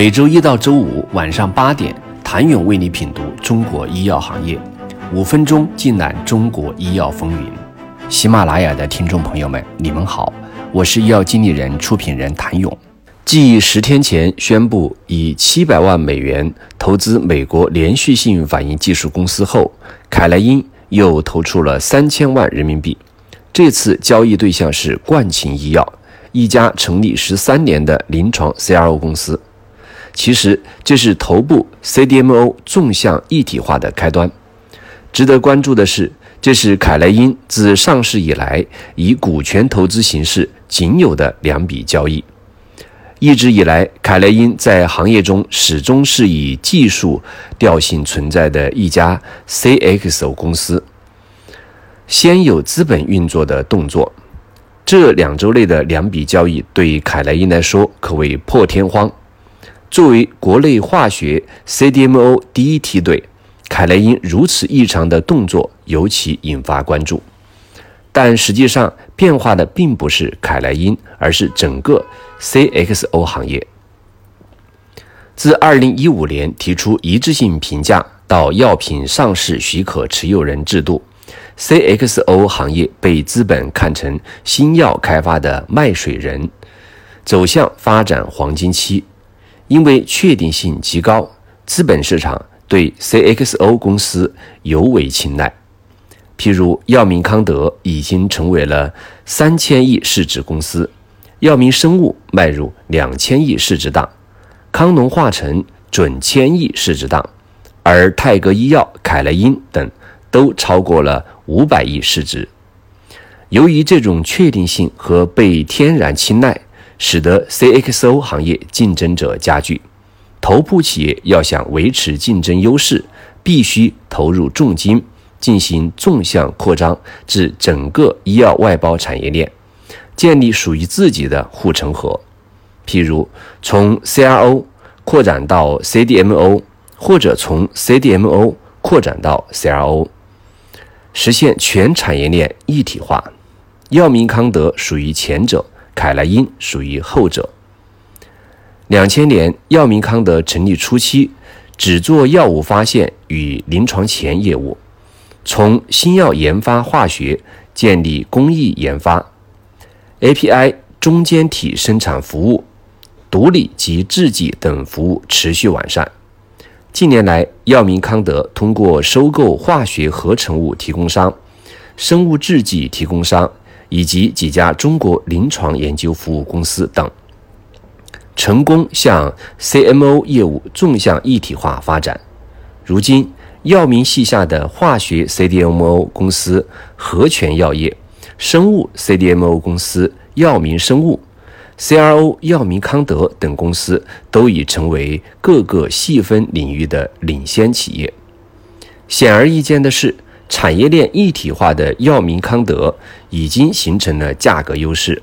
每周一到周五晚上八点，谭勇为你品读中国医药行业，五分钟尽览中国医药风云。喜马拉雅的听众朋友们，你们好，我是医药经理人、出品人谭勇。继十天前宣布以七百万美元投资美国连续性反应技术公司后，凯莱因又投出了三千万人民币。这次交易对象是冠情医药，一家成立十三年的临床 CRO 公司。其实这是头部 CDMO 纵向一体化的开端。值得关注的是，这是凯莱因自上市以来以股权投资形式仅有的两笔交易。一直以来，凯莱因在行业中始终是以技术调性存在的一家 CXO 公司。先有资本运作的动作，这两周内的两笔交易对凯莱因来说可谓破天荒。作为国内化学 CDMO 第一梯队，凯莱因如此异常的动作尤其引发关注。但实际上，变化的并不是凯莱因，而是整个 CXO 行业。自2015年提出一致性评价到药品上市许可持有人制度。CXO 行业被资本看成新药开发的卖水人，走向发展黄金期。因为确定性极高，资本市场对 CXO 公司尤为青睐。譬如药明康德已经成为了三千亿市值公司，药明生物迈入两千亿市值档，康农化成准千亿市值档，而泰格医药、凯莱因等都超过了。五百亿市值，由于这种确定性和被天然青睐，使得 CXO 行业竞争者加剧。头部企业要想维持竞争优势，必须投入重金进行纵向扩张至整个医药外包产业链，建立属于自己的护城河。譬如从 CRO 扩展到 CDMO，或者从 CDMO 扩展到 CRO。实现全产业链一体化，药明康德属于前者，凯莱因属于后者。两千年，药明康德成立初期，只做药物发现与临床前业务，从新药研发化学建立工艺研发、API 中间体生产服务、毒理及制剂等服务持续完善。近年来，药明康德通过收购化学合成物提供商、生物制剂提供商以及几家中国临床研究服务公司等，成功向 CMO 业务纵向一体化发展。如今，药明系下的化学 CDMO 公司和泉药业、生物 CDMO 公司药明生物。CRO 药明康德等公司都已成为各个细分领域的领先企业。显而易见的是，产业链一体化的药明康德已经形成了价格优势。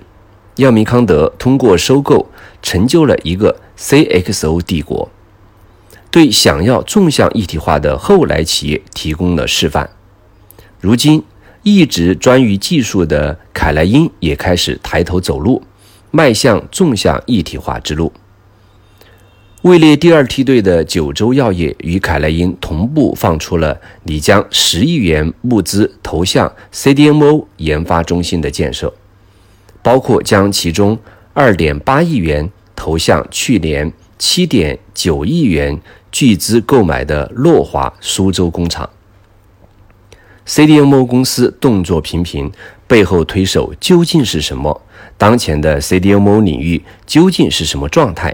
药明康德通过收购，成就了一个 CXO 帝国，对想要纵向一体化的后来企业提供了示范。如今，一直专于技术的凯莱因也开始抬头走路。迈向纵向一体化之路。位列第二梯队的九州药业与凯莱因同步放出了拟将十亿元募资投向 CDMO 研发中心的建设，包括将其中二点八亿元投向去年七点九亿元巨资购买的诺华苏州工厂。CDMO 公司动作频频，背后推手究竟是什么？当前的 CDMO 领域究竟是什么状态？